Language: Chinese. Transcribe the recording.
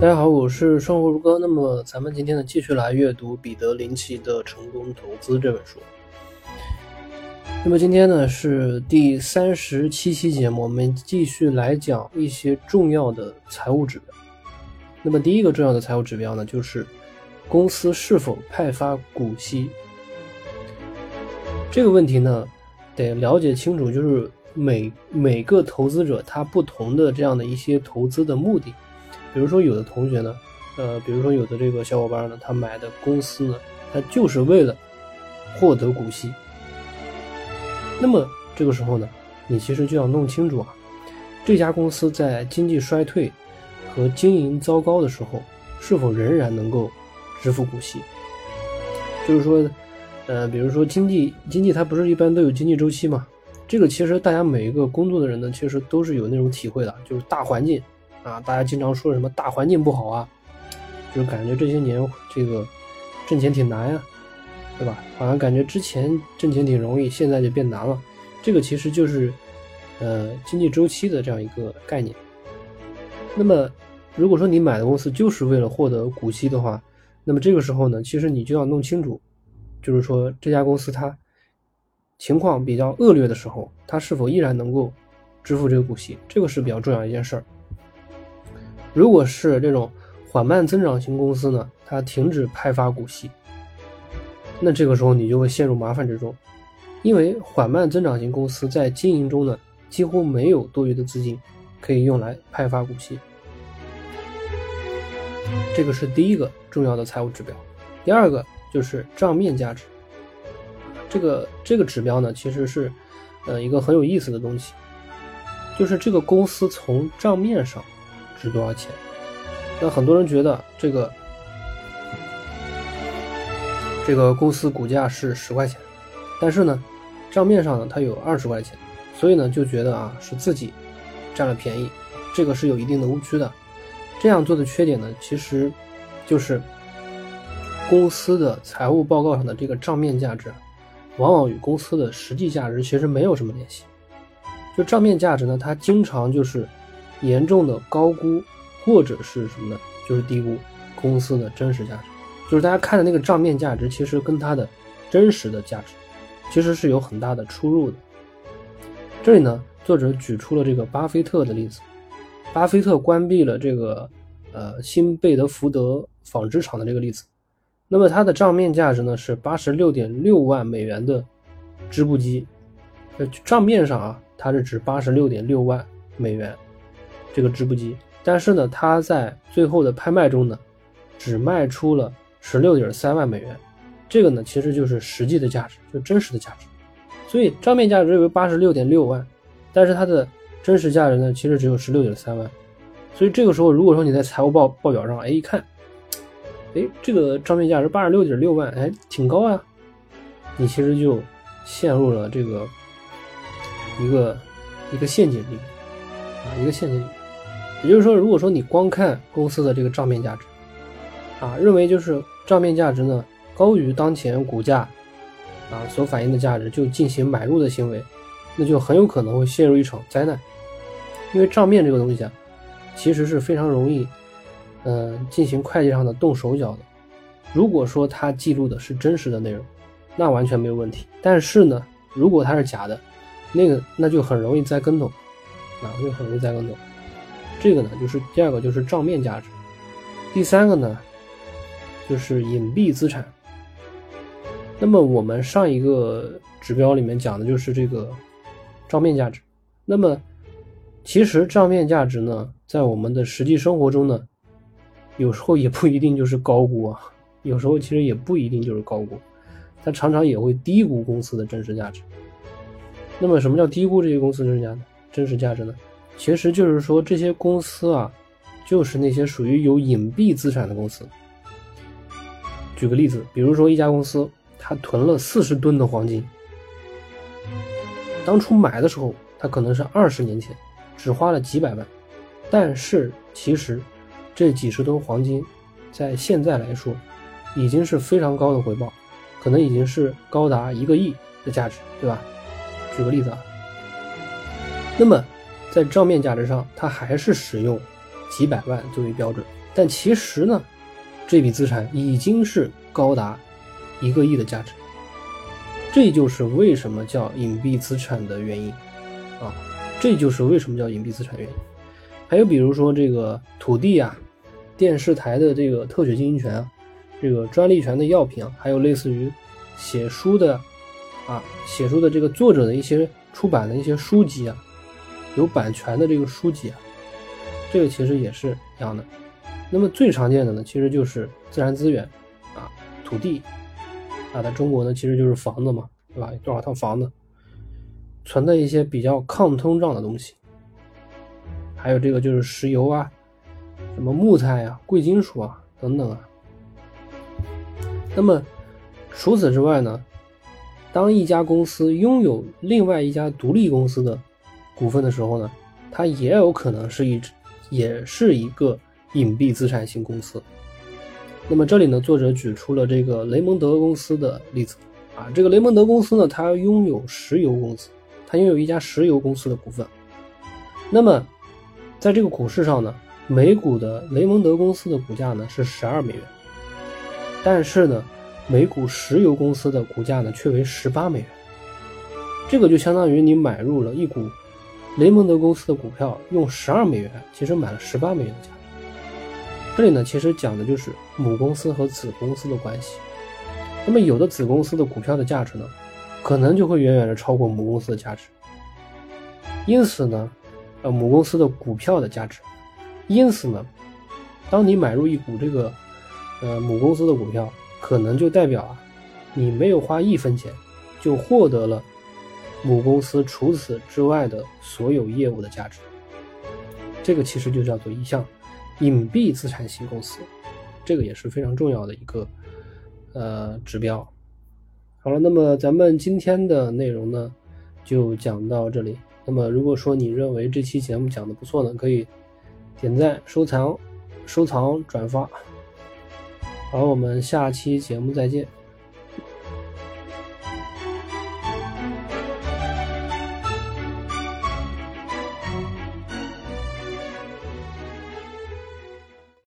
大家好，我是生活如歌。那么咱们今天呢，继续来阅读彼得林奇的《成功投资》这本书。那么今天呢是第三十七期节目，我们继续来讲一些重要的财务指标。那么第一个重要的财务指标呢，就是公司是否派发股息。这个问题呢，得了解清楚，就是每每个投资者他不同的这样的一些投资的目的。比如说，有的同学呢，呃，比如说有的这个小伙伴呢，他买的公司呢，他就是为了获得股息。那么这个时候呢，你其实就要弄清楚啊，这家公司在经济衰退和经营糟糕的时候，是否仍然能够支付股息？就是说，呃，比如说经济经济它不是一般都有经济周期嘛？这个其实大家每一个工作的人呢，其实都是有那种体会的，就是大环境。啊，大家经常说什么大环境不好啊，就是感觉这些年这个挣钱挺难呀，对吧？好像感觉之前挣钱挺容易，现在就变难了。这个其实就是呃经济周期的这样一个概念。那么如果说你买的公司就是为了获得股息的话，那么这个时候呢，其实你就要弄清楚，就是说这家公司它情况比较恶劣的时候，它是否依然能够支付这个股息，这个是比较重要一件事儿。如果是这种缓慢增长型公司呢，它停止派发股息，那这个时候你就会陷入麻烦之中，因为缓慢增长型公司在经营中呢，几乎没有多余的资金可以用来派发股息。这个是第一个重要的财务指标。第二个就是账面价值，这个这个指标呢，其实是呃一个很有意思的东西，就是这个公司从账面上。值多少钱？那很多人觉得这个这个公司股价是十块钱，但是呢，账面上呢它有二十块钱，所以呢就觉得啊是自己占了便宜，这个是有一定的误区的。这样做的缺点呢，其实就是公司的财务报告上的这个账面价值，往往与公司的实际价值其实没有什么联系。就账面价值呢，它经常就是。严重的高估，或者是什么呢？就是低估公司的真实价值，就是大家看的那个账面价值，其实跟它的真实的价值，其实是有很大的出入的。这里呢，作者举出了这个巴菲特的例子，巴菲特关闭了这个呃新贝德福德纺织厂的这个例子，那么它的账面价值呢是八十六点六万美元的织布机，呃账面上啊它是值八十六点六万美元。这个织布机，但是呢，它在最后的拍卖中呢，只卖出了十六点三万美元，这个呢，其实就是实际的价值，就真实的价值。所以账面价值为八十六点六万，但是它的真实价值呢，其实只有十六点三万。所以这个时候，如果说你在财务报报表上，哎一看，哎这个账面价值八十六点六万，哎挺高啊，你其实就陷入了这个一个一个陷阱里，啊一个陷阱里。也就是说，如果说你光看公司的这个账面价值，啊，认为就是账面价值呢高于当前股价，啊所反映的价值就进行买入的行为，那就很有可能会陷入一场灾难。因为账面这个东西啊，其实是非常容易，嗯，进行会计上的动手脚的。如果说它记录的是真实的内容，那完全没有问题。但是呢，如果它是假的，那个那就很容易栽跟头，啊，就很容易栽跟头。这个呢，就是第二个，就是账面价值；第三个呢，就是隐蔽资产。那么我们上一个指标里面讲的就是这个账面价值。那么其实账面价值呢，在我们的实际生活中呢，有时候也不一定就是高估啊，有时候其实也不一定就是高估，它常常也会低估公司的真实价值。那么什么叫低估这些公司真实价真实价值呢？其实就是说，这些公司啊，就是那些属于有隐蔽资产的公司。举个例子，比如说一家公司，它囤了四十吨的黄金，当初买的时候，它可能是二十年前，只花了几百万，但是其实这几十吨黄金，在现在来说，已经是非常高的回报，可能已经是高达一个亿的价值，对吧？举个例子啊，那么。在账面价值上，它还是使用几百万作为标准，但其实呢，这笔资产已经是高达一个亿的价值。这就是为什么叫隐蔽资产的原因啊！这就是为什么叫隐蔽资产原因。还有比如说这个土地啊、电视台的这个特许经营权啊、这个专利权的药品啊，还有类似于写书的啊、写书的这个作者的一些出版的一些书籍啊，有版权的这个书籍啊，这个其实也是一样的。那么最常见的呢，其实就是自然资源啊、土地。啊，在中国呢，其实就是房子嘛，对吧？有多少套房子，存在一些比较抗通胀的东西，还有这个就是石油啊，什么木材啊、贵金属啊等等啊。那么除此之外呢，当一家公司拥有另外一家独立公司的股份的时候呢，它也有可能是一也是一个隐蔽资产型公司。那么这里呢，作者举出了这个雷蒙德公司的例子啊。这个雷蒙德公司呢，它拥有石油公司，它拥有一家石油公司的股份。那么，在这个股市上呢，每股的雷蒙德公司的股价呢是十二美元，但是呢，每股石油公司的股价呢却为十八美元。这个就相当于你买入了一股雷蒙德公司的股票，用十二美元，其实买了十八美元的价值。这里呢，其实讲的就是母公司和子公司的关系。那么有的子公司的股票的价值呢，可能就会远远的超过母公司的价值。因此呢，呃，母公司的股票的价值。因此呢，当你买入一股这个，呃，母公司的股票，可能就代表啊，你没有花一分钱，就获得了母公司除此之外的所有业务的价值。这个其实就叫做一项。隐蔽资产型公司，这个也是非常重要的一个呃指标。好了，那么咱们今天的内容呢就讲到这里。那么如果说你认为这期节目讲的不错呢，可以点赞、收藏、收藏、转发。好，我们下期节目再见。